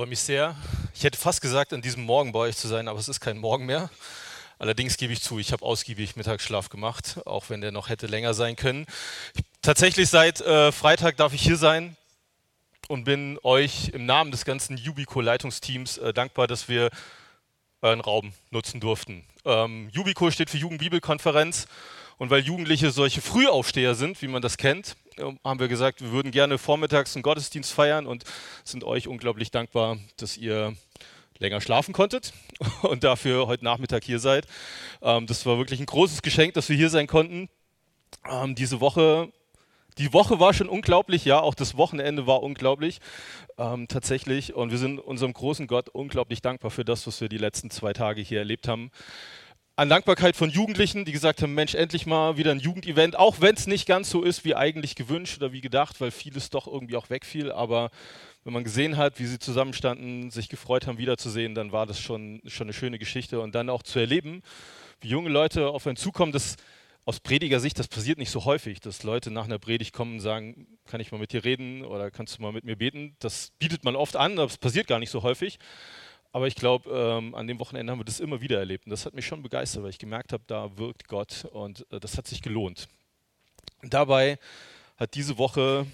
freue mich sehr. Ich hätte fast gesagt, an diesem Morgen bei euch zu sein, aber es ist kein Morgen mehr. Allerdings gebe ich zu, ich habe ausgiebig Mittagsschlaf gemacht, auch wenn der noch hätte länger sein können. Tatsächlich seit äh, Freitag darf ich hier sein und bin euch im Namen des ganzen Jubico-Leitungsteams äh, dankbar, dass wir euren Raum nutzen durften. Ähm, Jubico steht für Jugendbibelkonferenz und weil Jugendliche solche Frühaufsteher sind, wie man das kennt, haben wir gesagt, wir würden gerne vormittags einen Gottesdienst feiern und sind euch unglaublich dankbar, dass ihr länger schlafen konntet und dafür heute Nachmittag hier seid. Ähm, das war wirklich ein großes Geschenk, dass wir hier sein konnten. Ähm, diese Woche, die Woche war schon unglaublich, ja, auch das Wochenende war unglaublich, ähm, tatsächlich. Und wir sind unserem großen Gott unglaublich dankbar für das, was wir die letzten zwei Tage hier erlebt haben an Dankbarkeit von Jugendlichen, die gesagt haben, Mensch, endlich mal wieder ein Jugendevent, auch wenn es nicht ganz so ist, wie eigentlich gewünscht oder wie gedacht, weil vieles doch irgendwie auch wegfiel, aber wenn man gesehen hat, wie sie zusammenstanden, sich gefreut haben, wiederzusehen, dann war das schon, schon eine schöne Geschichte und dann auch zu erleben, wie junge Leute auf einen zukommen, das aus Predigersicht, das passiert nicht so häufig, dass Leute nach einer Predigt kommen und sagen, kann ich mal mit dir reden oder kannst du mal mit mir beten? Das bietet man oft an, aber es passiert gar nicht so häufig. Aber ich glaube, ähm, an dem Wochenende haben wir das immer wieder erlebt. Und das hat mich schon begeistert, weil ich gemerkt habe, da wirkt Gott und äh, das hat sich gelohnt. Und dabei hat diese Woche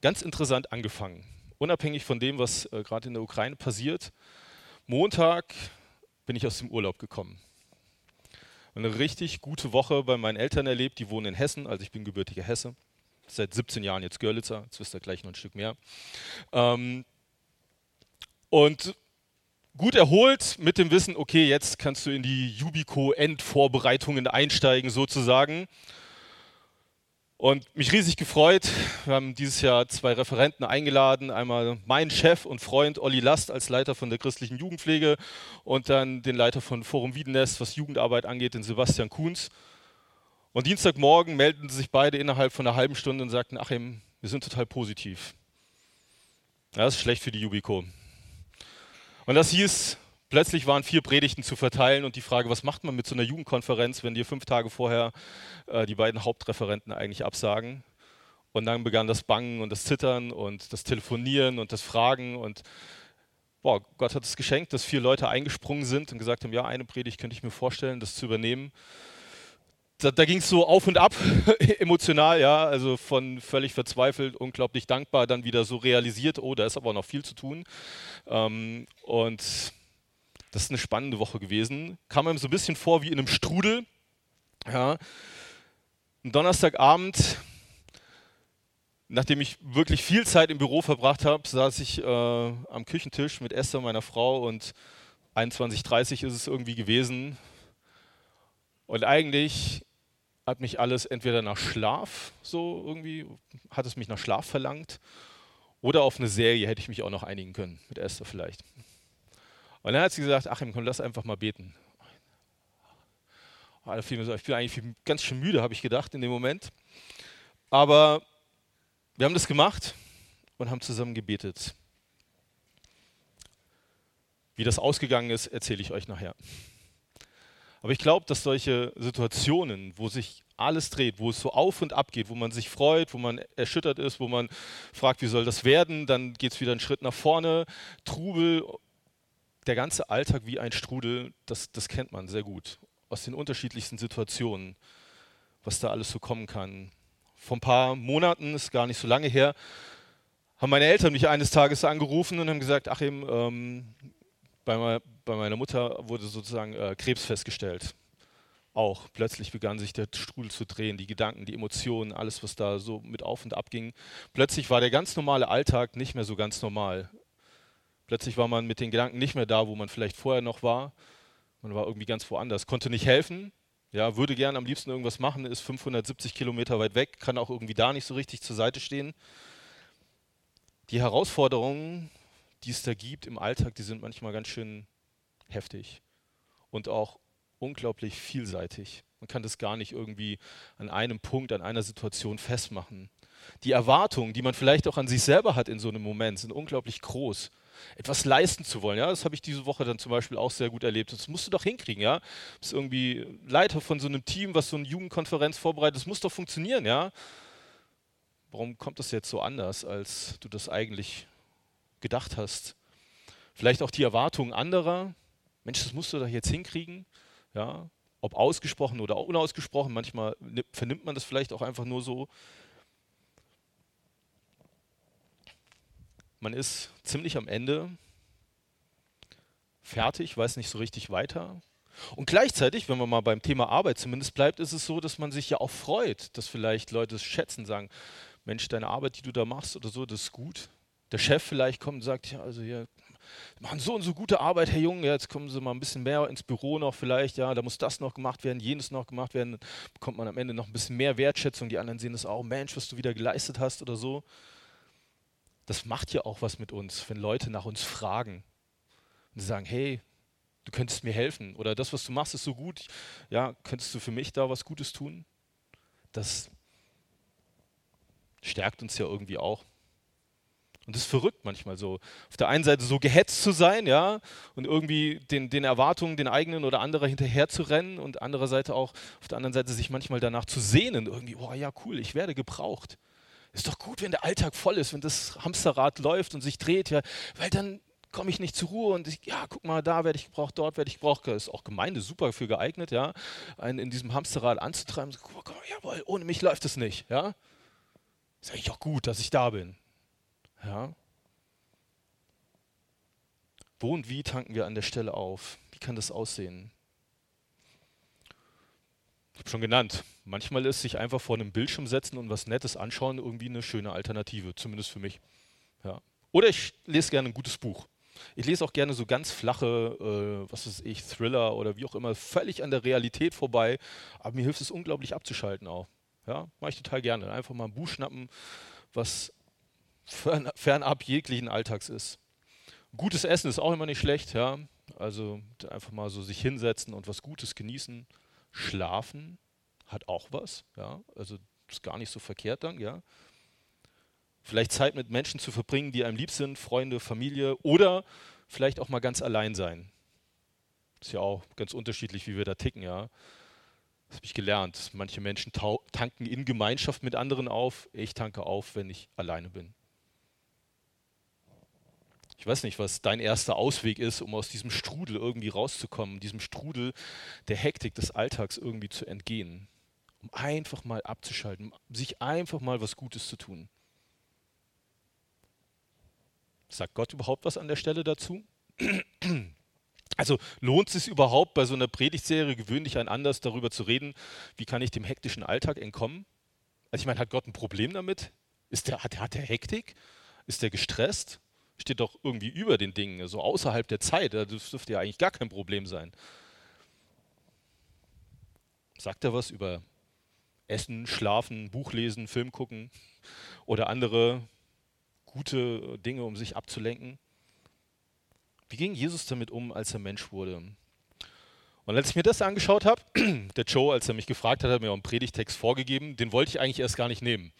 ganz interessant angefangen. Unabhängig von dem, was äh, gerade in der Ukraine passiert. Montag bin ich aus dem Urlaub gekommen. Eine richtig gute Woche bei meinen Eltern erlebt. Die wohnen in Hessen, also ich bin gebürtiger Hesse. Seit 17 Jahren jetzt Görlitzer, jetzt wisst ihr gleich noch ein Stück mehr. Ähm, und gut erholt mit dem Wissen, okay, jetzt kannst du in die Jubico-Endvorbereitungen einsteigen sozusagen. Und mich riesig gefreut. Wir haben dieses Jahr zwei Referenten eingeladen. Einmal meinen Chef und Freund Olli Last als Leiter von der christlichen Jugendpflege und dann den Leiter von Forum Wiedenest, was Jugendarbeit angeht, den Sebastian Kuhns. Und Dienstagmorgen meldeten sich beide innerhalb von einer halben Stunde und sagten, Achim, wir sind total positiv. Das ist schlecht für die Jubico. Und das hieß, plötzlich waren vier Predigten zu verteilen und die Frage, was macht man mit so einer Jugendkonferenz, wenn dir fünf Tage vorher äh, die beiden Hauptreferenten eigentlich absagen? Und dann begann das Bangen und das Zittern und das Telefonieren und das Fragen und boah, Gott hat es geschenkt, dass vier Leute eingesprungen sind und gesagt haben, ja, eine Predigt könnte ich mir vorstellen, das zu übernehmen da, da ging es so auf und ab, emotional, ja, also von völlig verzweifelt, unglaublich dankbar, dann wieder so realisiert, oh, da ist aber noch viel zu tun. Ähm, und das ist eine spannende Woche gewesen. Kam einem so ein bisschen vor wie in einem Strudel. Ja. Am Donnerstagabend, nachdem ich wirklich viel Zeit im Büro verbracht habe, saß ich äh, am Küchentisch mit Esther, meiner Frau, und 21.30 ist es irgendwie gewesen. Und eigentlich hat mich alles entweder nach Schlaf so irgendwie, hat es mich nach Schlaf verlangt oder auf eine Serie hätte ich mich auch noch einigen können, mit Esther vielleicht. Und dann hat sie gesagt, Achim, komm, lass einfach mal beten. Ich bin eigentlich ganz schön müde, habe ich gedacht in dem Moment. Aber wir haben das gemacht und haben zusammen gebetet. Wie das ausgegangen ist, erzähle ich euch nachher. Aber ich glaube, dass solche Situationen, wo sich alles dreht, wo es so auf und ab geht, wo man sich freut, wo man erschüttert ist, wo man fragt, wie soll das werden, dann geht es wieder einen Schritt nach vorne, Trubel, der ganze Alltag wie ein Strudel, das, das kennt man sehr gut aus den unterschiedlichsten Situationen, was da alles so kommen kann. Vor ein paar Monaten, ist gar nicht so lange her, haben meine Eltern mich eines Tages angerufen und haben gesagt, Achim, ähm, bei, bei meiner Mutter wurde sozusagen äh, Krebs festgestellt. Auch plötzlich begann sich der Strudel zu drehen, die Gedanken, die Emotionen, alles, was da so mit auf und ab ging. Plötzlich war der ganz normale Alltag nicht mehr so ganz normal. Plötzlich war man mit den Gedanken nicht mehr da, wo man vielleicht vorher noch war. Man war irgendwie ganz woanders, konnte nicht helfen, ja, würde gern am liebsten irgendwas machen, ist 570 Kilometer weit weg, kann auch irgendwie da nicht so richtig zur Seite stehen. Die Herausforderungen die es da gibt im Alltag, die sind manchmal ganz schön heftig und auch unglaublich vielseitig. Man kann das gar nicht irgendwie an einem Punkt, an einer Situation festmachen. Die Erwartungen, die man vielleicht auch an sich selber hat in so einem Moment, sind unglaublich groß. Etwas leisten zu wollen, ja, das habe ich diese Woche dann zum Beispiel auch sehr gut erlebt. Das musst du doch hinkriegen, ja. Du bist irgendwie Leiter von so einem Team, was so eine Jugendkonferenz vorbereitet. Das muss doch funktionieren, ja. Warum kommt das jetzt so anders, als du das eigentlich gedacht hast. Vielleicht auch die Erwartungen anderer. Mensch, das musst du doch jetzt hinkriegen. Ja, ob ausgesprochen oder unausgesprochen. Manchmal vernimmt man das vielleicht auch einfach nur so. Man ist ziemlich am Ende, fertig, weiß nicht so richtig weiter. Und gleichzeitig, wenn man mal beim Thema Arbeit zumindest bleibt, ist es so, dass man sich ja auch freut, dass vielleicht Leute es schätzen, sagen, Mensch, deine Arbeit, die du da machst oder so, das ist gut. Der Chef vielleicht kommt und sagt, ja, also hier, machen so und so gute Arbeit, Herr Junge, jetzt kommen Sie mal ein bisschen mehr ins Büro noch vielleicht, ja, da muss das noch gemacht werden, jenes noch gemacht werden, dann bekommt man am Ende noch ein bisschen mehr Wertschätzung, die anderen sehen das auch, Mensch, was du wieder geleistet hast oder so das macht ja auch was mit uns, wenn Leute nach uns fragen und sagen, hey, du könntest mir helfen oder das, was du machst, ist so gut, ja, könntest du für mich da was Gutes tun? Das stärkt uns ja irgendwie auch. Und das ist verrückt manchmal so. Auf der einen Seite so gehetzt zu sein, ja, und irgendwie den, den Erwartungen, den eigenen oder anderer hinterher zu rennen und andererseits auch auf der anderen Seite sich manchmal danach zu sehnen, irgendwie, oh ja, cool, ich werde gebraucht. Ist doch gut, wenn der Alltag voll ist, wenn das Hamsterrad läuft und sich dreht, ja, weil dann komme ich nicht zur Ruhe und ich, ja, guck mal, da werde ich gebraucht, dort werde ich gebraucht. Ist auch Gemeinde super dafür geeignet, ja, einen in diesem Hamsterrad anzutreiben. So, guck mal, jawohl, ohne mich läuft es nicht, ja. Ist eigentlich auch gut, dass ich da bin, ja. Wo und wie tanken wir an der Stelle auf? Wie kann das aussehen? Ich habe schon genannt, manchmal ist sich einfach vor einem Bildschirm setzen und was Nettes anschauen irgendwie eine schöne Alternative, zumindest für mich. Ja. Oder ich lese gerne ein gutes Buch. Ich lese auch gerne so ganz flache, äh, was weiß ich, Thriller oder wie auch immer, völlig an der Realität vorbei. Aber mir hilft es unglaublich abzuschalten auch. Ja, mache ich total gerne. Einfach mal ein Buch schnappen, was fernab jeglichen Alltags ist. Gutes Essen ist auch immer nicht schlecht, ja. Also einfach mal so sich hinsetzen und was Gutes genießen. Schlafen hat auch was, ja, also ist gar nicht so verkehrt dann, ja. Vielleicht Zeit mit Menschen zu verbringen, die einem lieb sind, Freunde, Familie oder vielleicht auch mal ganz allein sein. Ist ja auch ganz unterschiedlich, wie wir da ticken, ja. Das habe ich gelernt. Manche Menschen tanken in Gemeinschaft mit anderen auf. Ich tanke auf, wenn ich alleine bin. Ich weiß nicht, was dein erster Ausweg ist, um aus diesem Strudel irgendwie rauszukommen, diesem Strudel der Hektik des Alltags irgendwie zu entgehen. Um einfach mal abzuschalten, sich einfach mal was Gutes zu tun. Sagt Gott überhaupt was an der Stelle dazu? Also lohnt es sich überhaupt bei so einer Predigtserie gewöhnlich ein anders darüber zu reden, wie kann ich dem hektischen Alltag entkommen? Also ich meine, hat Gott ein Problem damit? Ist der, hat, hat er Hektik? Ist er gestresst? Steht doch irgendwie über den Dingen, so außerhalb der Zeit. Das dürfte ja eigentlich gar kein Problem sein. Sagt er was über Essen, Schlafen, Buch lesen, Film gucken oder andere gute Dinge, um sich abzulenken? Wie ging Jesus damit um, als er Mensch wurde? Und als ich mir das angeschaut habe, der Joe, als er mich gefragt hat, hat mir auch einen Predigtext vorgegeben, den wollte ich eigentlich erst gar nicht nehmen.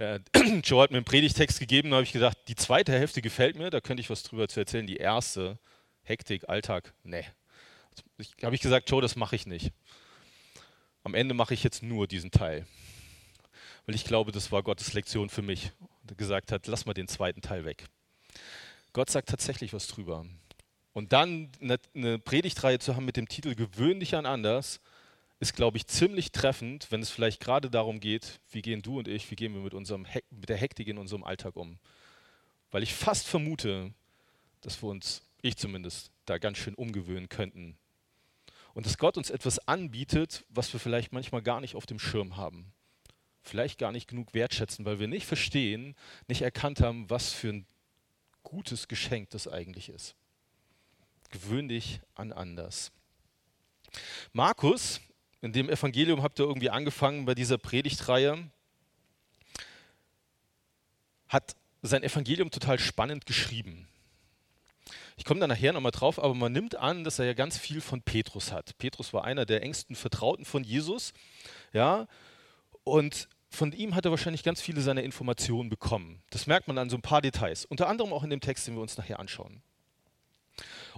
Äh, Joe hat mir einen Predigtext gegeben, da habe ich gesagt, die zweite Hälfte gefällt mir, da könnte ich was drüber zu erzählen. Die erste, Hektik, Alltag, nee. Ich, habe ich gesagt, Joe, das mache ich nicht. Am Ende mache ich jetzt nur diesen Teil. Weil ich glaube, das war Gottes Lektion für mich. Und er gesagt hat, lass mal den zweiten Teil weg. Gott sagt tatsächlich was drüber. Und dann eine Predigtreihe zu haben mit dem Titel Gewöhnlich an anders, ist, glaube ich, ziemlich treffend, wenn es vielleicht gerade darum geht, wie gehen du und ich, wie gehen wir mit, unserem mit der Hektik in unserem Alltag um. Weil ich fast vermute, dass wir uns, ich zumindest, da ganz schön umgewöhnen könnten. Und dass Gott uns etwas anbietet, was wir vielleicht manchmal gar nicht auf dem Schirm haben. Vielleicht gar nicht genug wertschätzen, weil wir nicht verstehen, nicht erkannt haben, was für ein gutes Geschenk das eigentlich ist. Gewöhn dich an anders. Markus in dem Evangelium habt ihr irgendwie angefangen bei dieser Predigtreihe, hat sein Evangelium total spannend geschrieben. Ich komme da nachher nochmal drauf, aber man nimmt an, dass er ja ganz viel von Petrus hat. Petrus war einer der engsten Vertrauten von Jesus, ja, und von ihm hat er wahrscheinlich ganz viele seiner Informationen bekommen. Das merkt man an so ein paar Details, unter anderem auch in dem Text, den wir uns nachher anschauen.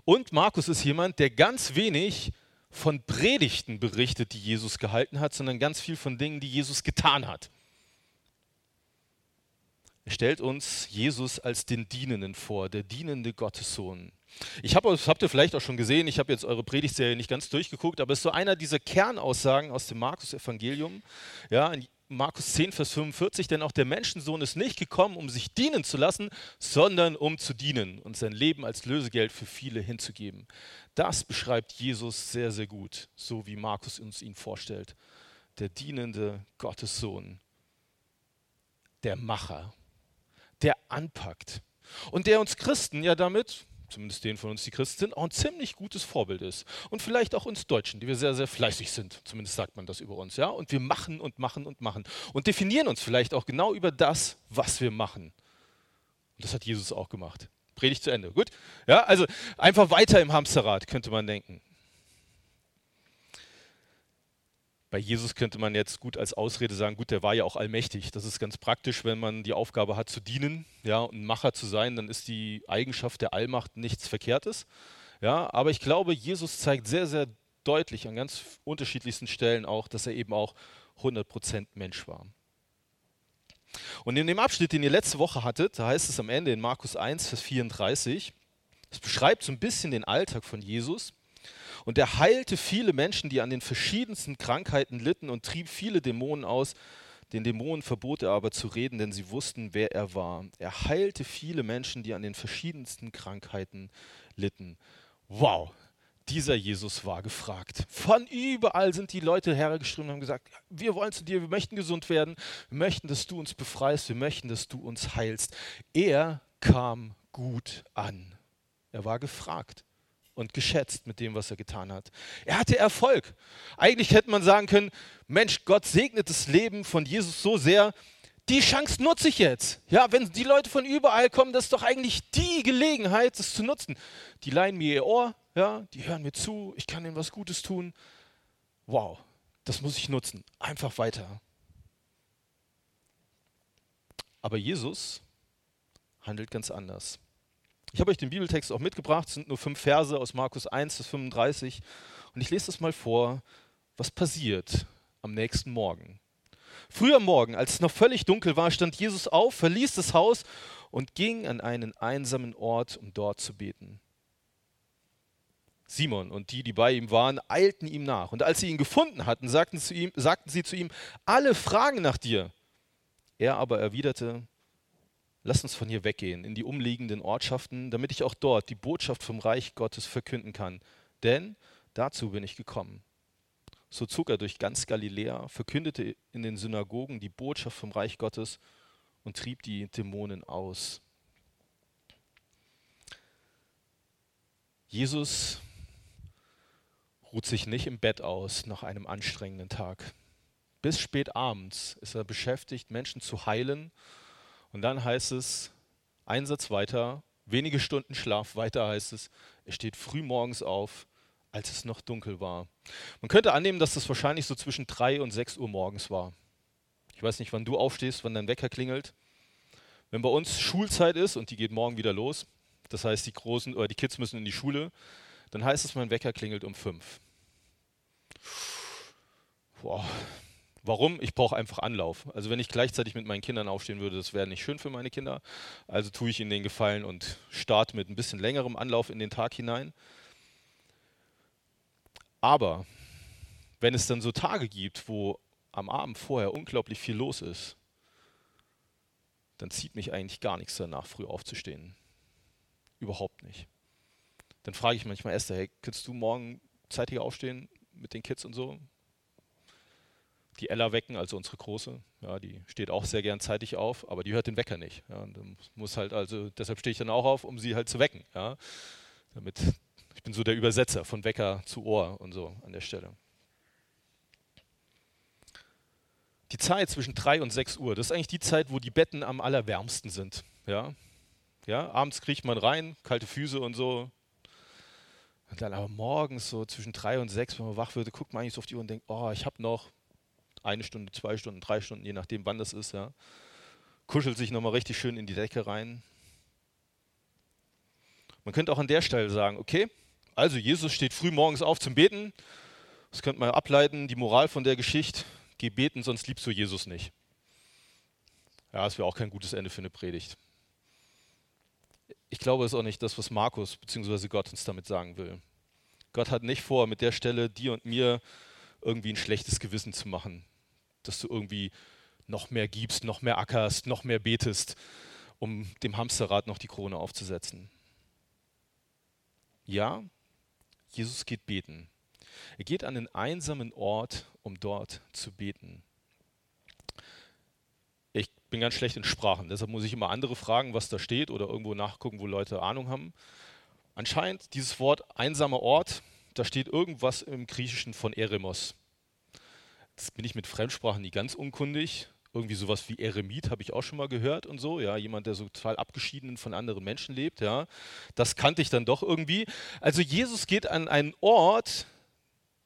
Und Markus ist jemand, der ganz wenig von Predigten berichtet, die Jesus gehalten hat, sondern ganz viel von Dingen, die Jesus getan hat. Er stellt uns Jesus als den Dienenden vor, der dienende Gottessohn. Ich habe, das habt ihr vielleicht auch schon gesehen, ich habe jetzt eure Predigtserie nicht ganz durchgeguckt, aber es ist so einer dieser Kernaussagen aus dem Markus-Evangelium. Ja, Markus 10, Vers 45, denn auch der Menschensohn ist nicht gekommen, um sich dienen zu lassen, sondern um zu dienen und sein Leben als Lösegeld für viele hinzugeben. Das beschreibt Jesus sehr, sehr gut, so wie Markus uns ihn vorstellt. Der dienende Gottessohn, der Macher, der anpackt und der uns Christen ja damit zumindest denen von uns, die Christen sind, auch ein ziemlich gutes Vorbild ist. Und vielleicht auch uns Deutschen, die wir sehr, sehr fleißig sind. Zumindest sagt man das über uns. Ja? Und wir machen und machen und machen. Und definieren uns vielleicht auch genau über das, was wir machen. Und das hat Jesus auch gemacht. Predigt zu Ende. Gut? Ja, also einfach weiter im Hamsterrad, könnte man denken. Bei Jesus könnte man jetzt gut als Ausrede sagen, gut, der war ja auch allmächtig. Das ist ganz praktisch, wenn man die Aufgabe hat zu dienen, ja, und Macher zu sein, dann ist die Eigenschaft der Allmacht nichts Verkehrtes. Ja, aber ich glaube, Jesus zeigt sehr, sehr deutlich an ganz unterschiedlichsten Stellen auch, dass er eben auch 100% Mensch war. Und in dem Abschnitt, den ihr letzte Woche hattet, da heißt es am Ende in Markus 1, Vers 34, es beschreibt so ein bisschen den Alltag von Jesus. Und er heilte viele Menschen, die an den verschiedensten Krankheiten litten und trieb viele Dämonen aus. Den Dämonen verbot er aber zu reden, denn sie wussten, wer er war. Er heilte viele Menschen, die an den verschiedensten Krankheiten litten. Wow, dieser Jesus war gefragt. Von überall sind die Leute hergeströmt und haben gesagt, wir wollen zu dir, wir möchten gesund werden, wir möchten, dass du uns befreist, wir möchten, dass du uns heilst. Er kam gut an. Er war gefragt und geschätzt mit dem, was er getan hat. Er hatte Erfolg. Eigentlich hätte man sagen können, Mensch, Gott segnet das Leben von Jesus so sehr, die Chance nutze ich jetzt. Ja, wenn die Leute von überall kommen, das ist doch eigentlich die Gelegenheit, das zu nutzen. Die leihen mir ihr Ohr, ja, die hören mir zu, ich kann ihnen was Gutes tun. Wow, das muss ich nutzen. Einfach weiter. Aber Jesus handelt ganz anders. Ich habe euch den Bibeltext auch mitgebracht, es sind nur fünf Verse aus Markus 1 bis 35. Und ich lese das mal vor, was passiert am nächsten Morgen. Früh am Morgen, als es noch völlig dunkel war, stand Jesus auf, verließ das Haus und ging an einen einsamen Ort, um dort zu beten. Simon und die, die bei ihm waren, eilten ihm nach. Und als sie ihn gefunden hatten, sagten, ihm, sagten sie zu ihm, alle fragen nach dir. Er aber erwiderte, Lass uns von hier weggehen in die umliegenden Ortschaften, damit ich auch dort die Botschaft vom Reich Gottes verkünden kann. Denn dazu bin ich gekommen. So zog er durch ganz Galiläa, verkündete in den Synagogen die Botschaft vom Reich Gottes und trieb die Dämonen aus. Jesus ruht sich nicht im Bett aus nach einem anstrengenden Tag. Bis spät abends ist er beschäftigt, Menschen zu heilen und dann heißt es, Einsatz weiter, wenige Stunden Schlaf, weiter heißt es, er steht früh morgens auf, als es noch dunkel war. Man könnte annehmen, dass das wahrscheinlich so zwischen 3 und 6 Uhr morgens war. Ich weiß nicht, wann du aufstehst, wann dein Wecker klingelt. Wenn bei uns Schulzeit ist und die geht morgen wieder los, das heißt, die Großen oder die Kids müssen in die Schule, dann heißt es, mein Wecker klingelt um 5. Boah, Warum? Ich brauche einfach Anlauf. Also wenn ich gleichzeitig mit meinen Kindern aufstehen würde, das wäre nicht schön für meine Kinder. Also tue ich ihnen den Gefallen und starte mit ein bisschen längerem Anlauf in den Tag hinein. Aber wenn es dann so Tage gibt, wo am Abend vorher unglaublich viel los ist, dann zieht mich eigentlich gar nichts danach, früh aufzustehen. Überhaupt nicht. Dann frage ich manchmal Esther, hey, kannst du morgen zeitiger aufstehen mit den Kids und so? Die Ella wecken, also unsere Große. Ja, die steht auch sehr gern zeitig auf, aber die hört den Wecker nicht. Ja, muss halt also, deshalb stehe ich dann auch auf, um sie halt zu wecken. Ja, damit, ich bin so der Übersetzer von Wecker zu Ohr und so an der Stelle. Die Zeit zwischen 3 und 6 Uhr, das ist eigentlich die Zeit, wo die Betten am allerwärmsten sind. Ja, ja abends kriecht man rein, kalte Füße und so. Und dann aber morgens so zwischen 3 und 6, wenn man wach wird, guckt man eigentlich so auf die Uhr und denkt, oh, ich habe noch eine Stunde, zwei Stunden, drei Stunden, je nachdem, wann das ist. Ja. Kuschelt sich nochmal richtig schön in die Decke rein. Man könnte auch an der Stelle sagen, okay, also Jesus steht früh morgens auf zum Beten. Das könnte man ableiten, die Moral von der Geschichte, geh beten, sonst liebst du Jesus nicht. Ja, das wäre auch kein gutes Ende für eine Predigt. Ich glaube, es ist auch nicht das, was Markus bzw. Gott uns damit sagen will. Gott hat nicht vor, mit der Stelle dir und mir irgendwie ein schlechtes Gewissen zu machen, dass du irgendwie noch mehr gibst, noch mehr ackerst, noch mehr betest, um dem Hamsterrad noch die Krone aufzusetzen. Ja, Jesus geht beten. Er geht an einen einsamen Ort, um dort zu beten. Ich bin ganz schlecht in Sprachen, deshalb muss ich immer andere fragen, was da steht oder irgendwo nachgucken, wo Leute Ahnung haben. Anscheinend dieses Wort einsamer Ort, da steht irgendwas im Griechischen von Eremos. Das bin ich mit Fremdsprachen nie ganz unkundig. Irgendwie sowas wie Eremit habe ich auch schon mal gehört und so, ja, jemand, der so total abgeschieden von anderen Menschen lebt, ja. Das kannte ich dann doch irgendwie. Also Jesus geht an einen Ort,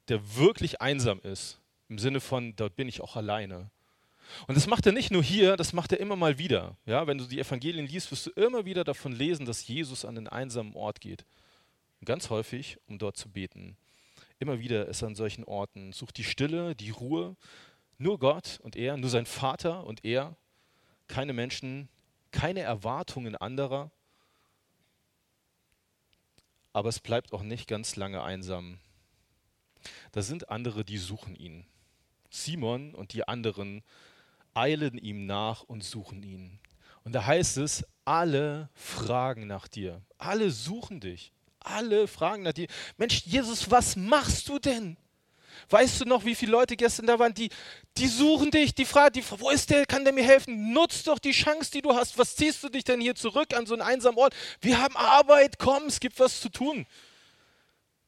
der wirklich einsam ist, im Sinne von, dort bin ich auch alleine. Und das macht er nicht nur hier, das macht er immer mal wieder. Ja, wenn du die Evangelien liest, wirst du immer wieder davon lesen, dass Jesus an einen einsamen Ort geht. Und ganz häufig, um dort zu beten. Immer wieder ist er an solchen Orten, sucht die Stille, die Ruhe. Nur Gott und er, nur sein Vater und er. Keine Menschen, keine Erwartungen anderer. Aber es bleibt auch nicht ganz lange einsam. Da sind andere, die suchen ihn. Simon und die anderen eilen ihm nach und suchen ihn. Und da heißt es, alle fragen nach dir. Alle suchen dich. Alle fragen nach dir. Mensch, Jesus, was machst du denn? Weißt du noch, wie viele Leute gestern da waren, die, die suchen dich, die fragen, die, wo ist der, kann der mir helfen? Nutz doch die Chance, die du hast. Was ziehst du dich denn hier zurück an so einen einsamen Ort? Wir haben Arbeit, komm, es gibt was zu tun.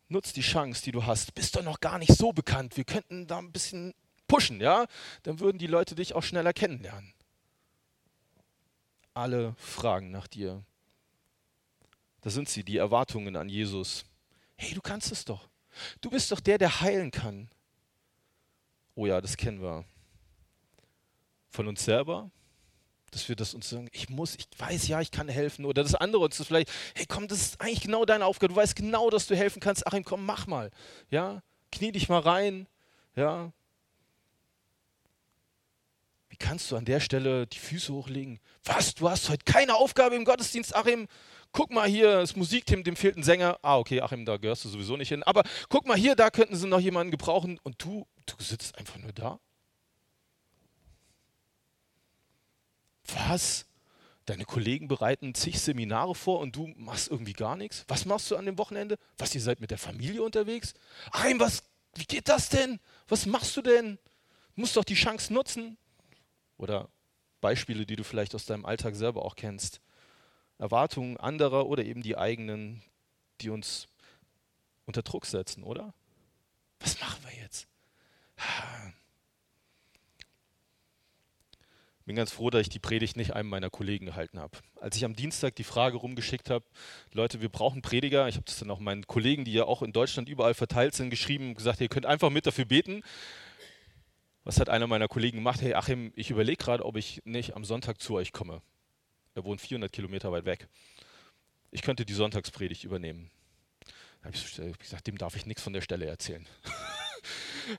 Nutz die Chance, die du hast. Bist doch noch gar nicht so bekannt. Wir könnten da ein bisschen pushen, ja, dann würden die Leute dich auch schneller kennenlernen. Alle fragen nach dir. Da sind sie, die Erwartungen an Jesus. Hey, du kannst es doch. Du bist doch der, der heilen kann. Oh ja, das kennen wir. Von uns selber, dass wir das uns sagen, ich muss, ich weiß ja, ich kann helfen. Oder das andere uns das vielleicht, hey komm, das ist eigentlich genau deine Aufgabe. Du weißt genau, dass du helfen kannst. Achim, komm, mach mal. Ja, knie dich mal rein. Ja, kannst du an der Stelle die Füße hochlegen? Was, du hast heute keine Aufgabe im Gottesdienst, Achim? Guck mal hier, das Musikteam, dem fehlt ein Sänger. Ah, okay, Achim, da gehörst du sowieso nicht hin. Aber guck mal hier, da könnten sie noch jemanden gebrauchen. Und du, du sitzt einfach nur da. Was? Deine Kollegen bereiten zig Seminare vor und du machst irgendwie gar nichts? Was machst du an dem Wochenende? Was, ihr seid mit der Familie unterwegs? Achim, was, wie geht das denn? Was machst du denn? Du musst doch die Chance nutzen. Oder Beispiele, die du vielleicht aus deinem Alltag selber auch kennst. Erwartungen anderer oder eben die eigenen, die uns unter Druck setzen, oder? Was machen wir jetzt? Ich bin ganz froh, dass ich die Predigt nicht einem meiner Kollegen gehalten habe. Als ich am Dienstag die Frage rumgeschickt habe, Leute, wir brauchen Prediger, ich habe das dann auch meinen Kollegen, die ja auch in Deutschland überall verteilt sind, geschrieben und gesagt, ihr könnt einfach mit dafür beten. Was hat einer meiner Kollegen gemacht? Hey Achim, ich überlege gerade, ob ich nicht am Sonntag zu euch komme. Er wohnt 400 Kilometer weit weg. Ich könnte die Sonntagspredigt übernehmen. Da habe ich gesagt, dem darf ich nichts von der Stelle erzählen.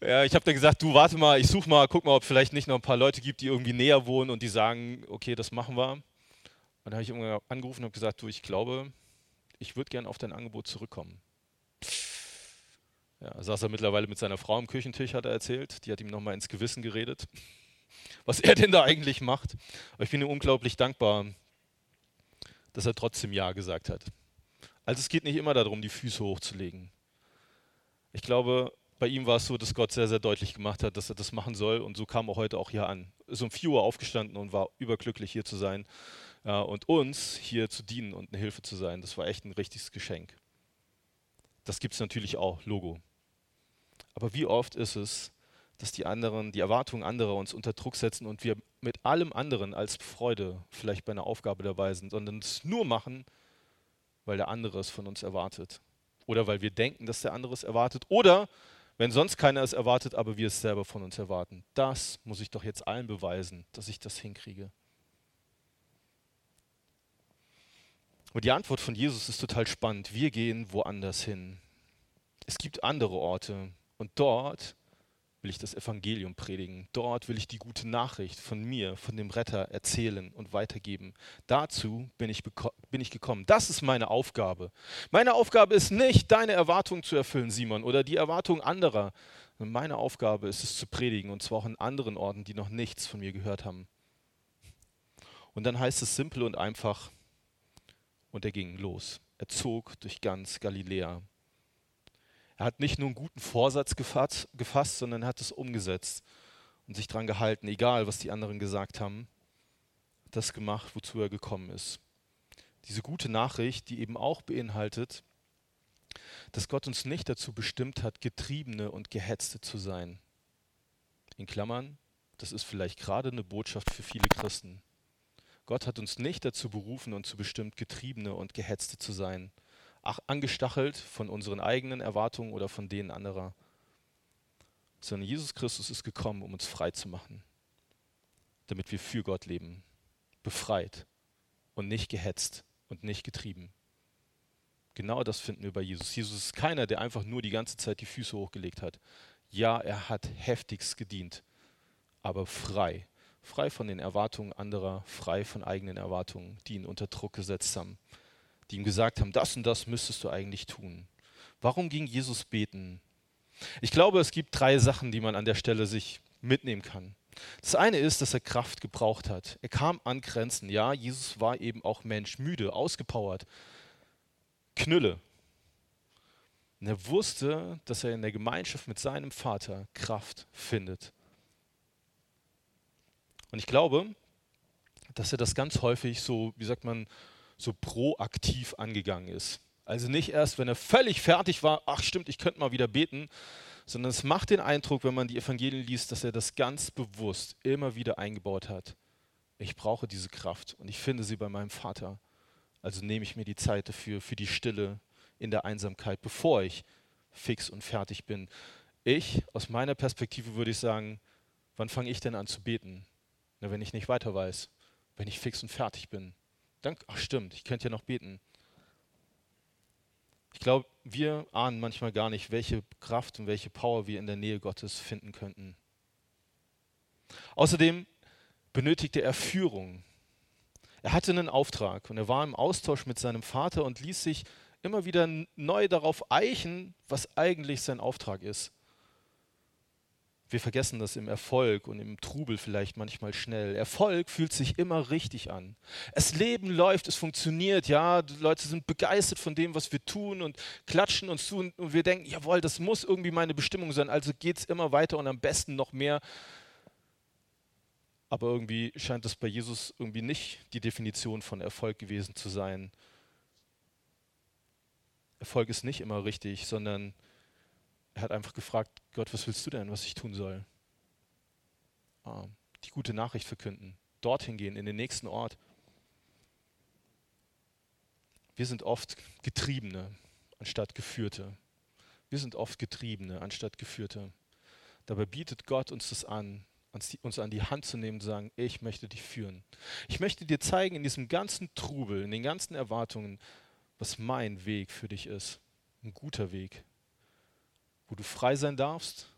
ja, ich habe dann gesagt, du warte mal, ich suche mal, guck mal, ob vielleicht nicht noch ein paar Leute gibt, die irgendwie näher wohnen und die sagen, okay, das machen wir. Und dann habe ich irgendwann angerufen und gesagt, du, ich glaube, ich würde gerne auf dein Angebot zurückkommen. Ja, saß er mittlerweile mit seiner Frau am Küchentisch, hat er erzählt. Die hat ihm nochmal ins Gewissen geredet, was er denn da eigentlich macht. Aber ich bin ihm unglaublich dankbar, dass er trotzdem Ja gesagt hat. Also es geht nicht immer darum, die Füße hochzulegen. Ich glaube, bei ihm war es so, dass Gott sehr, sehr deutlich gemacht hat, dass er das machen soll. Und so kam er heute auch hier an. Ist um 4 Uhr aufgestanden und war überglücklich hier zu sein ja, und uns hier zu dienen und eine Hilfe zu sein. Das war echt ein richtiges Geschenk. Das gibt es natürlich auch, Logo. Aber wie oft ist es, dass die anderen, die Erwartungen anderer uns unter Druck setzen und wir mit allem anderen als Freude vielleicht bei einer Aufgabe dabei sind, sondern es nur machen, weil der andere es von uns erwartet. Oder weil wir denken, dass der andere es erwartet. Oder wenn sonst keiner es erwartet, aber wir es selber von uns erwarten. Das muss ich doch jetzt allen beweisen, dass ich das hinkriege. Und die Antwort von Jesus ist total spannend. Wir gehen woanders hin. Es gibt andere Orte, und dort will ich das Evangelium predigen. Dort will ich die gute Nachricht von mir, von dem Retter erzählen und weitergeben. Dazu bin ich, bin ich gekommen. Das ist meine Aufgabe. Meine Aufgabe ist nicht, deine Erwartungen zu erfüllen, Simon, oder die Erwartungen anderer. Meine Aufgabe ist es zu predigen, und zwar auch in anderen Orten, die noch nichts von mir gehört haben. Und dann heißt es simpel und einfach, und er ging los. Er zog durch ganz Galiläa. Er hat nicht nur einen guten Vorsatz gefasst, gefasst sondern er hat es umgesetzt und sich daran gehalten, egal was die anderen gesagt haben, das gemacht, wozu er gekommen ist. Diese gute Nachricht, die eben auch beinhaltet, dass Gott uns nicht dazu bestimmt hat, Getriebene und Gehetzte zu sein. In Klammern, das ist vielleicht gerade eine Botschaft für viele Christen. Gott hat uns nicht dazu berufen und zu bestimmt, Getriebene und Gehetzte zu sein, angestachelt von unseren eigenen Erwartungen oder von denen anderer, sondern Jesus Christus ist gekommen, um uns frei zu machen, damit wir für Gott leben, befreit und nicht gehetzt und nicht getrieben. Genau das finden wir bei Jesus. Jesus ist keiner, der einfach nur die ganze Zeit die Füße hochgelegt hat. Ja, er hat heftigst gedient, aber frei frei von den Erwartungen anderer, frei von eigenen Erwartungen, die ihn unter Druck gesetzt haben, die ihm gesagt haben, das und das müsstest du eigentlich tun. Warum ging Jesus beten? Ich glaube, es gibt drei Sachen, die man an der Stelle sich mitnehmen kann. Das eine ist, dass er Kraft gebraucht hat. Er kam an Grenzen. Ja, Jesus war eben auch Mensch, müde, ausgepowert, Knülle. Und er wusste, dass er in der Gemeinschaft mit seinem Vater Kraft findet. Und ich glaube, dass er das ganz häufig so, wie sagt man, so proaktiv angegangen ist. Also nicht erst, wenn er völlig fertig war, ach stimmt, ich könnte mal wieder beten, sondern es macht den Eindruck, wenn man die Evangelien liest, dass er das ganz bewusst immer wieder eingebaut hat. Ich brauche diese Kraft und ich finde sie bei meinem Vater. Also nehme ich mir die Zeit dafür, für die Stille in der Einsamkeit, bevor ich fix und fertig bin. Ich, aus meiner Perspektive würde ich sagen, wann fange ich denn an zu beten? Na, wenn ich nicht weiter weiß, wenn ich fix und fertig bin, dann, ach stimmt, ich könnte ja noch beten. Ich glaube, wir ahnen manchmal gar nicht, welche Kraft und welche Power wir in der Nähe Gottes finden könnten. Außerdem benötigte er Führung. Er hatte einen Auftrag und er war im Austausch mit seinem Vater und ließ sich immer wieder neu darauf eichen, was eigentlich sein Auftrag ist. Wir vergessen das im Erfolg und im Trubel vielleicht manchmal schnell. Erfolg fühlt sich immer richtig an. Das Leben läuft, es funktioniert, ja, die Leute sind begeistert von dem, was wir tun und klatschen uns zu und, wir denken, jawohl, das muss irgendwie meine Bestimmung sein, also geht es immer weiter und am besten noch mehr. Aber irgendwie scheint das bei Jesus irgendwie nicht die Definition von Erfolg gewesen zu sein. Erfolg ist nicht immer richtig, sondern er hat einfach gefragt, Gott, was willst du denn, was ich tun soll? Ah, die gute Nachricht verkünden, dorthin gehen, in den nächsten Ort. Wir sind oft Getriebene anstatt Geführte. Wir sind oft Getriebene anstatt Geführte. Dabei bietet Gott uns das an, uns an die Hand zu nehmen und zu sagen, ich möchte dich führen. Ich möchte dir zeigen in diesem ganzen Trubel, in den ganzen Erwartungen, was mein Weg für dich ist. Ein guter Weg wo du frei sein darfst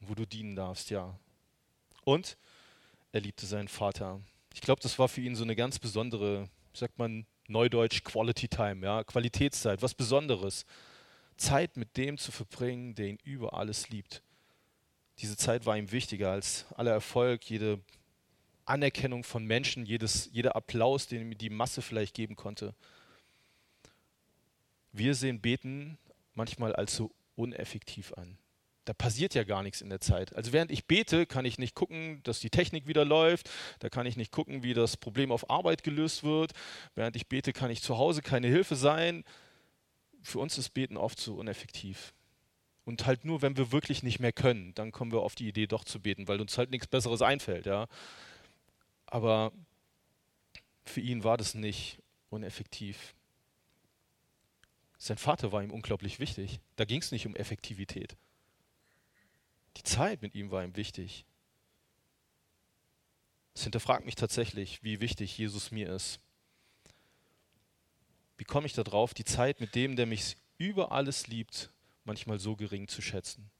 und wo du dienen darfst, ja. Und er liebte seinen Vater. Ich glaube, das war für ihn so eine ganz besondere, wie sagt man, Neudeutsch Quality Time, ja, Qualitätszeit, was Besonderes. Zeit mit dem zu verbringen, der ihn über alles liebt. Diese Zeit war ihm wichtiger als aller Erfolg, jede Anerkennung von Menschen, jedes, jeder Applaus, den ihm die Masse vielleicht geben konnte. Wir sehen Beten manchmal als so uneffektiv an. Da passiert ja gar nichts in der Zeit. Also während ich bete, kann ich nicht gucken, dass die Technik wieder läuft. Da kann ich nicht gucken, wie das Problem auf Arbeit gelöst wird. Während ich bete, kann ich zu Hause keine Hilfe sein. Für uns ist Beten oft so uneffektiv. Und halt nur, wenn wir wirklich nicht mehr können, dann kommen wir auf die Idee, doch zu beten, weil uns halt nichts Besseres einfällt. Ja. Aber für ihn war das nicht uneffektiv. Sein Vater war ihm unglaublich wichtig. Da ging es nicht um Effektivität. Die Zeit mit ihm war ihm wichtig. Es hinterfragt mich tatsächlich, wie wichtig Jesus mir ist. Wie komme ich darauf, die Zeit mit dem, der mich über alles liebt, manchmal so gering zu schätzen?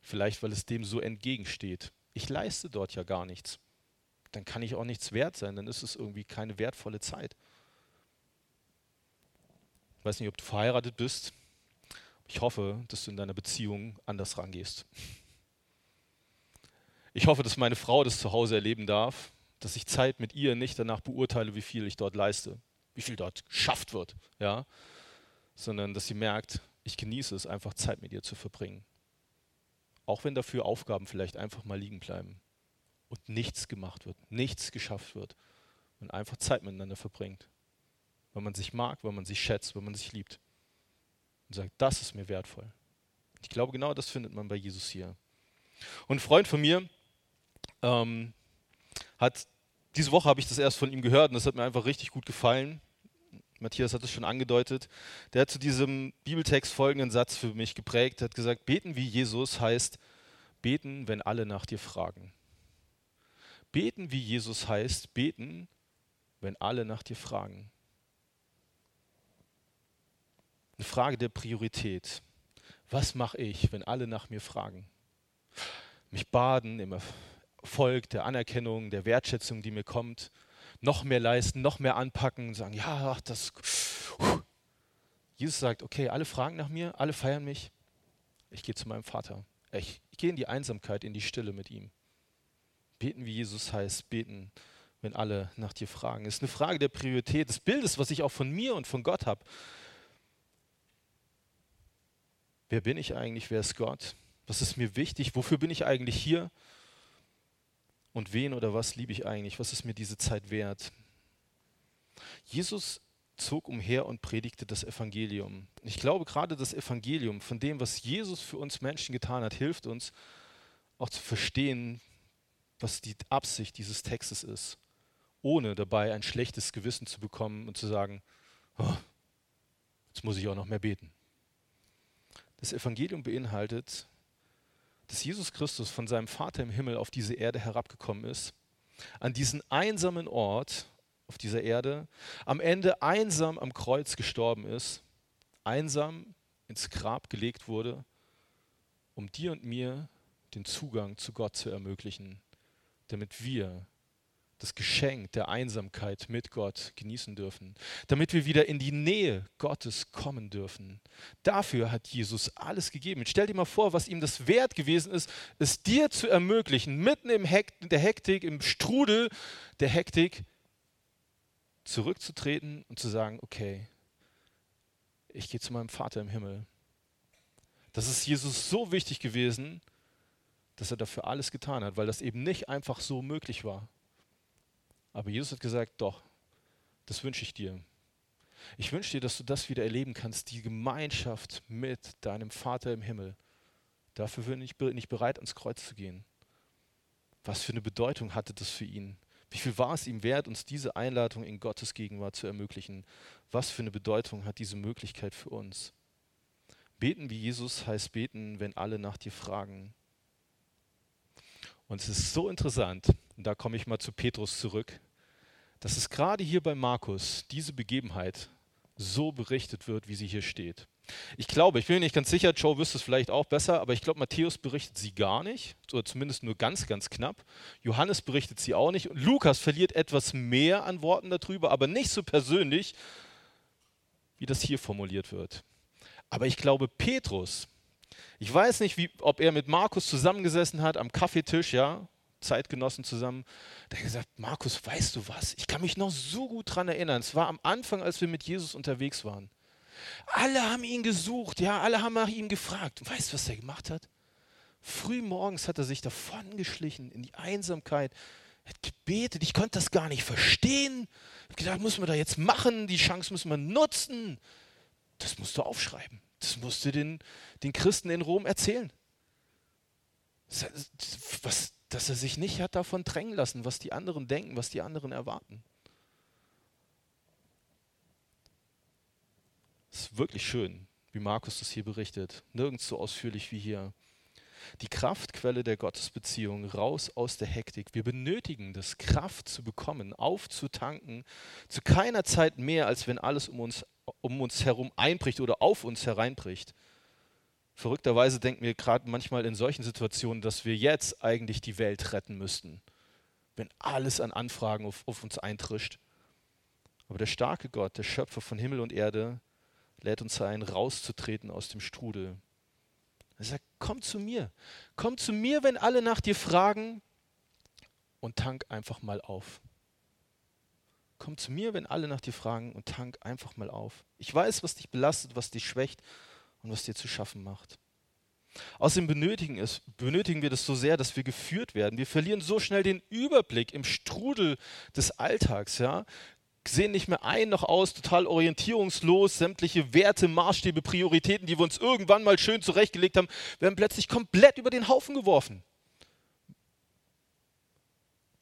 Vielleicht, weil es dem so entgegensteht. Ich leiste dort ja gar nichts. Dann kann ich auch nichts wert sein, dann ist es irgendwie keine wertvolle Zeit. Ich weiß nicht, ob du verheiratet bist. Ich hoffe, dass du in deiner Beziehung anders rangehst. Ich hoffe, dass meine Frau das zu Hause erleben darf, dass ich Zeit mit ihr nicht danach beurteile, wie viel ich dort leiste, wie viel dort geschafft wird, ja, sondern dass sie merkt, ich genieße es, einfach Zeit mit ihr zu verbringen. Auch wenn dafür Aufgaben vielleicht einfach mal liegen bleiben und nichts gemacht wird, nichts geschafft wird. Man einfach Zeit miteinander verbringt. Weil man sich mag, weil man sich schätzt, weil man sich liebt. Und sagt, das ist mir wertvoll. Ich glaube, genau das findet man bei Jesus hier. Und ein Freund von mir ähm, hat, diese Woche habe ich das erst von ihm gehört und das hat mir einfach richtig gut gefallen. Matthias hat es schon angedeutet, der hat zu diesem Bibeltext folgenden Satz für mich geprägt, er hat gesagt, beten wie Jesus heißt, beten, wenn alle nach dir fragen. Beten wie Jesus heißt, beten, wenn alle nach dir fragen. Eine Frage der Priorität. Was mache ich, wenn alle nach mir fragen? Mich baden im Erfolg, der Anerkennung, der Wertschätzung, die mir kommt noch mehr leisten, noch mehr anpacken und sagen, ja, ach, das. Jesus sagt, okay, alle fragen nach mir, alle feiern mich. Ich gehe zu meinem Vater. Ich, ich gehe in die Einsamkeit, in die Stille mit ihm. Beten, wie Jesus heißt, beten, wenn alle nach dir fragen. Es ist eine Frage der Priorität, des Bildes, was ich auch von mir und von Gott habe. Wer bin ich eigentlich? Wer ist Gott? Was ist mir wichtig? Wofür bin ich eigentlich hier? Und wen oder was liebe ich eigentlich? Was ist mir diese Zeit wert? Jesus zog umher und predigte das Evangelium. Ich glaube, gerade das Evangelium von dem, was Jesus für uns Menschen getan hat, hilft uns auch zu verstehen, was die Absicht dieses Textes ist, ohne dabei ein schlechtes Gewissen zu bekommen und zu sagen, oh, jetzt muss ich auch noch mehr beten. Das Evangelium beinhaltet, dass Jesus Christus von seinem Vater im Himmel auf diese Erde herabgekommen ist, an diesen einsamen Ort auf dieser Erde, am Ende einsam am Kreuz gestorben ist, einsam ins Grab gelegt wurde, um dir und mir den Zugang zu Gott zu ermöglichen, damit wir das Geschenk der Einsamkeit mit Gott genießen dürfen, damit wir wieder in die Nähe Gottes kommen dürfen. Dafür hat Jesus alles gegeben. Und stell dir mal vor, was ihm das wert gewesen ist, es dir zu ermöglichen, mitten im Hekt der Hektik, im Strudel der Hektik, zurückzutreten und zu sagen, okay, ich gehe zu meinem Vater im Himmel. Das ist Jesus so wichtig gewesen, dass er dafür alles getan hat, weil das eben nicht einfach so möglich war. Aber Jesus hat gesagt, doch, das wünsche ich dir. Ich wünsche dir, dass du das wieder erleben kannst, die Gemeinschaft mit deinem Vater im Himmel. Dafür bin ich nicht bereit, ans Kreuz zu gehen. Was für eine Bedeutung hatte das für ihn? Wie viel war es ihm wert, uns diese Einladung in Gottes Gegenwart zu ermöglichen? Was für eine Bedeutung hat diese Möglichkeit für uns? Beten wie Jesus heißt beten, wenn alle nach dir fragen. Und es ist so interessant, und da komme ich mal zu Petrus zurück, dass es gerade hier bei Markus diese Begebenheit so berichtet wird, wie sie hier steht. Ich glaube, ich bin mir nicht ganz sicher, Joe wüsste es vielleicht auch besser, aber ich glaube, Matthäus berichtet sie gar nicht, oder zumindest nur ganz, ganz knapp. Johannes berichtet sie auch nicht. Und Lukas verliert etwas mehr an Worten darüber, aber nicht so persönlich, wie das hier formuliert wird. Aber ich glaube, Petrus, ich weiß nicht, wie, ob er mit Markus zusammengesessen hat am Kaffeetisch, ja, Zeitgenossen zusammen. Der gesagt, Markus, weißt du was? Ich kann mich noch so gut daran erinnern. Es war am Anfang, als wir mit Jesus unterwegs waren. Alle haben ihn gesucht, ja, alle haben nach ihm gefragt. Und weißt du, was er gemacht hat? Früh morgens hat er sich davon geschlichen in die Einsamkeit, hat gebetet. Ich konnte das gar nicht verstehen. Ich habe gedacht, muss man da jetzt machen? Die Chance müssen wir nutzen. Das musst du aufschreiben. Das musst du den, den Christen in Rom erzählen. Was, dass er sich nicht hat davon drängen lassen, was die anderen denken, was die anderen erwarten. Es ist wirklich schön, wie Markus das hier berichtet. Nirgends so ausführlich wie hier. Die Kraftquelle der Gottesbeziehung raus aus der Hektik. Wir benötigen das, Kraft zu bekommen, aufzutanken, zu keiner Zeit mehr, als wenn alles um uns, um uns herum einbricht oder auf uns hereinbricht. Verrückterweise denken wir gerade manchmal in solchen Situationen, dass wir jetzt eigentlich die Welt retten müssten, wenn alles an Anfragen auf, auf uns eintrischt. Aber der starke Gott, der Schöpfer von Himmel und Erde, lädt uns ein, rauszutreten aus dem Strudel. Er sagt, komm zu mir, komm zu mir, wenn alle nach dir fragen und tank einfach mal auf. Komm zu mir, wenn alle nach dir fragen und tank einfach mal auf. Ich weiß, was dich belastet, was dich schwächt und was dir zu schaffen macht. Außerdem benötigen, es, benötigen wir das so sehr, dass wir geführt werden. Wir verlieren so schnell den Überblick im Strudel des Alltags. Ja? sehen nicht mehr ein noch aus, total orientierungslos, sämtliche Werte, Maßstäbe, Prioritäten, die wir uns irgendwann mal schön zurechtgelegt haben, werden plötzlich komplett über den Haufen geworfen.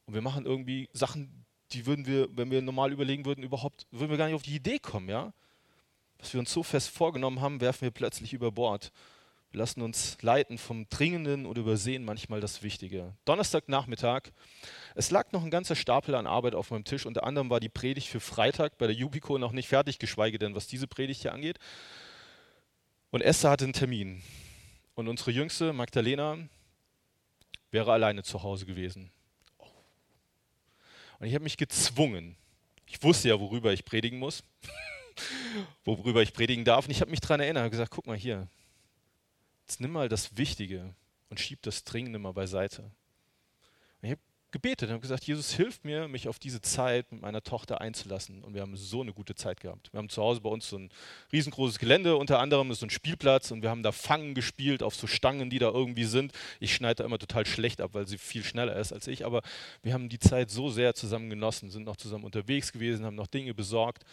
Und wir machen irgendwie Sachen, die würden wir, wenn wir normal überlegen würden, überhaupt, würden wir gar nicht auf die Idee kommen, ja? Was wir uns so fest vorgenommen haben, werfen wir plötzlich über Bord. Wir lassen uns leiten vom Dringenden und übersehen manchmal das Wichtige. Donnerstagnachmittag, es lag noch ein ganzer Stapel an Arbeit auf meinem Tisch. Unter anderem war die Predigt für Freitag bei der Jubico noch nicht fertig, geschweige denn, was diese Predigt hier angeht. Und Esther hatte einen Termin. Und unsere Jüngste, Magdalena, wäre alleine zu Hause gewesen. Und ich habe mich gezwungen. Ich wusste ja, worüber ich predigen muss, worüber ich predigen darf. Und ich habe mich daran erinnert und gesagt, guck mal hier, Jetzt nimm mal das Wichtige und schieb das Dringende mal beiseite. Und ich habe gebetet und habe gesagt, Jesus, hilf mir, mich auf diese Zeit mit meiner Tochter einzulassen. Und wir haben so eine gute Zeit gehabt. Wir haben zu Hause bei uns so ein riesengroßes Gelände, unter anderem ist so ein Spielplatz und wir haben da Fangen gespielt auf so Stangen, die da irgendwie sind. Ich schneide da immer total schlecht ab, weil sie viel schneller ist als ich, aber wir haben die Zeit so sehr zusammen genossen, sind noch zusammen unterwegs gewesen, haben noch Dinge besorgt.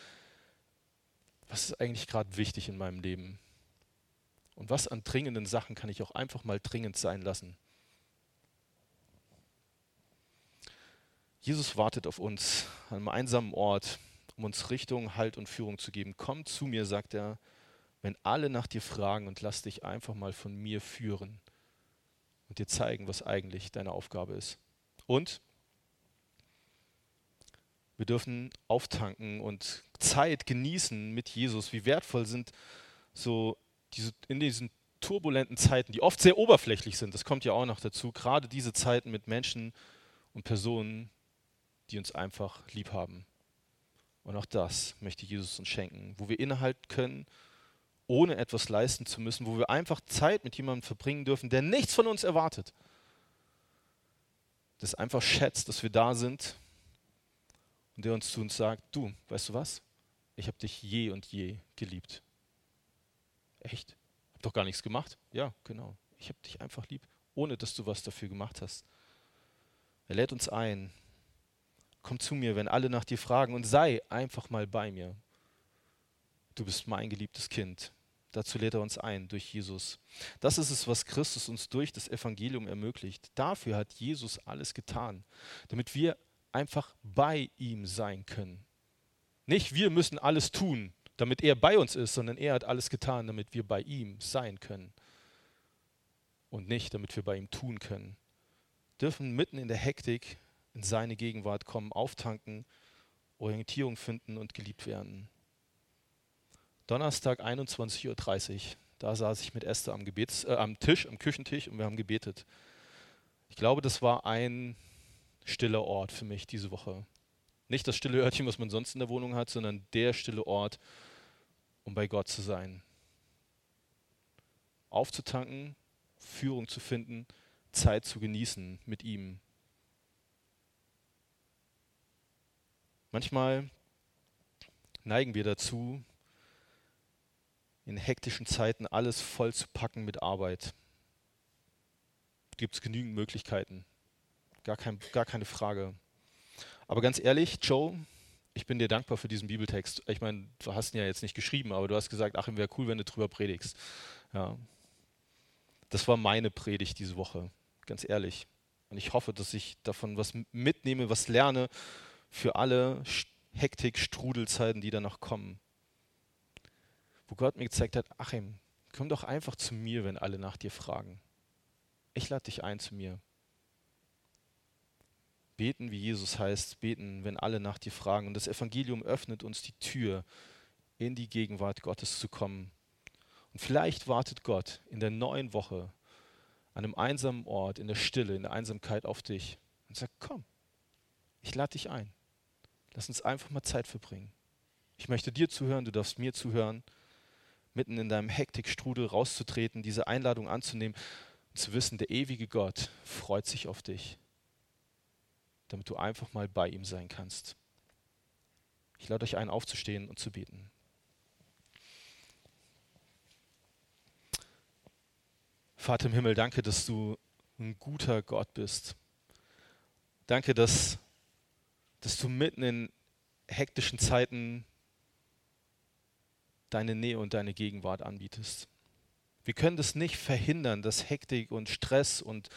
Was ist eigentlich gerade wichtig in meinem Leben? Und was an dringenden Sachen kann ich auch einfach mal dringend sein lassen? Jesus wartet auf uns an einem einsamen Ort, um uns Richtung, Halt und Führung zu geben. Komm zu mir, sagt er, wenn alle nach dir fragen und lass dich einfach mal von mir führen und dir zeigen, was eigentlich deine Aufgabe ist. Und wir dürfen auftanken und Zeit genießen mit Jesus. Wie wertvoll sind so diese, in diesen turbulenten Zeiten, die oft sehr oberflächlich sind, das kommt ja auch noch dazu, gerade diese Zeiten mit Menschen und Personen, die uns einfach lieb haben. Und auch das möchte Jesus uns schenken, wo wir innehalten können, ohne etwas leisten zu müssen, wo wir einfach Zeit mit jemandem verbringen dürfen, der nichts von uns erwartet. Das einfach schätzt, dass wir da sind und der uns zu uns sagt, du, weißt du was? Ich habe dich je und je geliebt. Echt? Hab doch gar nichts gemacht. Ja, genau. Ich habe dich einfach lieb, ohne dass du was dafür gemacht hast. Er lädt uns ein. Komm zu mir, wenn alle nach dir fragen und sei einfach mal bei mir. Du bist mein geliebtes Kind. Dazu lädt er uns ein durch Jesus. Das ist es, was Christus uns durch das Evangelium ermöglicht. Dafür hat Jesus alles getan, damit wir einfach bei ihm sein können. Nicht wir müssen alles tun, damit er bei uns ist, sondern er hat alles getan, damit wir bei ihm sein können. Und nicht, damit wir bei ihm tun können. Dürfen mitten in der Hektik in seine Gegenwart kommen, auftanken, Orientierung finden und geliebt werden. Donnerstag 21.30 Uhr, da saß ich mit Esther am, Gebets, äh, am Tisch, am Küchentisch und wir haben gebetet. Ich glaube, das war ein stiller Ort für mich diese Woche. Nicht das stille Örtchen, was man sonst in der Wohnung hat, sondern der stille Ort, um bei Gott zu sein. Aufzutanken, Führung zu finden, Zeit zu genießen mit ihm. Manchmal neigen wir dazu, in hektischen Zeiten alles voll zu packen mit Arbeit. Gibt es genügend Möglichkeiten. Gar, kein, gar keine Frage. Aber ganz ehrlich, Joe, ich bin dir dankbar für diesen Bibeltext. Ich meine, du hast ihn ja jetzt nicht geschrieben, aber du hast gesagt, Achim, wäre cool, wenn du drüber predigst. Ja. Das war meine Predigt diese Woche, ganz ehrlich. Und ich hoffe, dass ich davon was mitnehme, was lerne für alle Hektik, Strudelzeiten, die danach kommen. Wo Gott mir gezeigt hat, Achim, komm doch einfach zu mir, wenn alle nach dir fragen. Ich lade dich ein zu mir. Beten, wie Jesus heißt, beten, wenn alle nach dir fragen. Und das Evangelium öffnet uns die Tür, in die Gegenwart Gottes zu kommen. Und vielleicht wartet Gott in der neuen Woche an einem einsamen Ort, in der Stille, in der Einsamkeit auf dich und sagt, komm, ich lade dich ein. Lass uns einfach mal Zeit verbringen. Ich möchte dir zuhören, du darfst mir zuhören, mitten in deinem Hektikstrudel rauszutreten, diese Einladung anzunehmen und zu wissen, der ewige Gott freut sich auf dich, damit du einfach mal bei ihm sein kannst. Ich lade euch ein, aufzustehen und zu beten. Vater im Himmel, danke, dass du ein guter Gott bist. Danke, dass, dass du mitten in hektischen Zeiten deine Nähe und deine Gegenwart anbietest. Wir können das nicht verhindern, dass Hektik und Stress und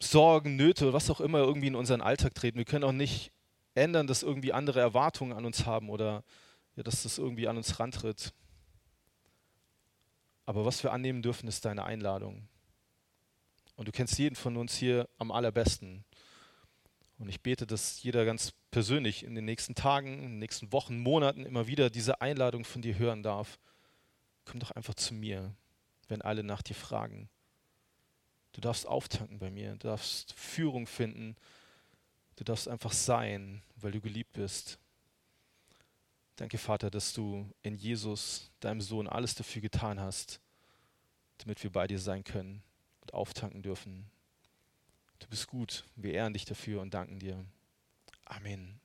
Sorgen, Nöte, was auch immer irgendwie in unseren Alltag treten. Wir können auch nicht ändern, dass irgendwie andere Erwartungen an uns haben oder ja, dass das irgendwie an uns rantritt. Aber was wir annehmen dürfen, ist deine Einladung. Und du kennst jeden von uns hier am allerbesten. Und ich bete, dass jeder ganz persönlich in den nächsten Tagen, in den nächsten Wochen, Monaten immer wieder diese Einladung von dir hören darf. Komm doch einfach zu mir, wenn alle nach dir fragen. Du darfst auftanken bei mir, du darfst Führung finden, Du darfst einfach sein, weil du geliebt bist. Danke, Vater, dass du in Jesus, deinem Sohn, alles dafür getan hast, damit wir bei dir sein können und auftanken dürfen. Du bist gut. Wir ehren dich dafür und danken dir. Amen.